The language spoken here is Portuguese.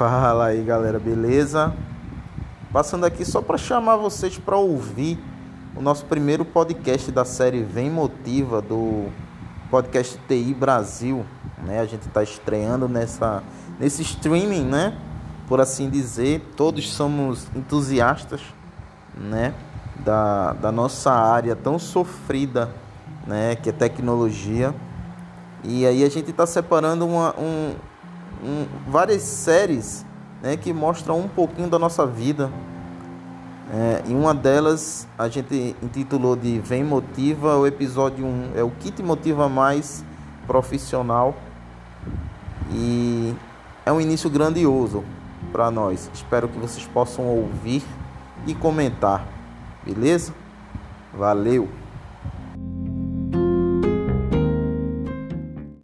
Fala aí galera, beleza? Passando aqui só para chamar vocês para ouvir o nosso primeiro podcast da série Vem Motiva do podcast TI Brasil, né? A gente está estreando nessa nesse streaming, né? Por assim dizer, todos somos entusiastas, né? Da, da nossa área tão sofrida, né? Que é tecnologia. E aí a gente está separando uma, um, várias séries né, que mostram um pouquinho da nossa vida. É, e uma delas a gente intitulou de Vem Motiva, o episódio 1 é o que te motiva mais profissional. E é um início grandioso para nós. Espero que vocês possam ouvir e comentar. Beleza? Valeu!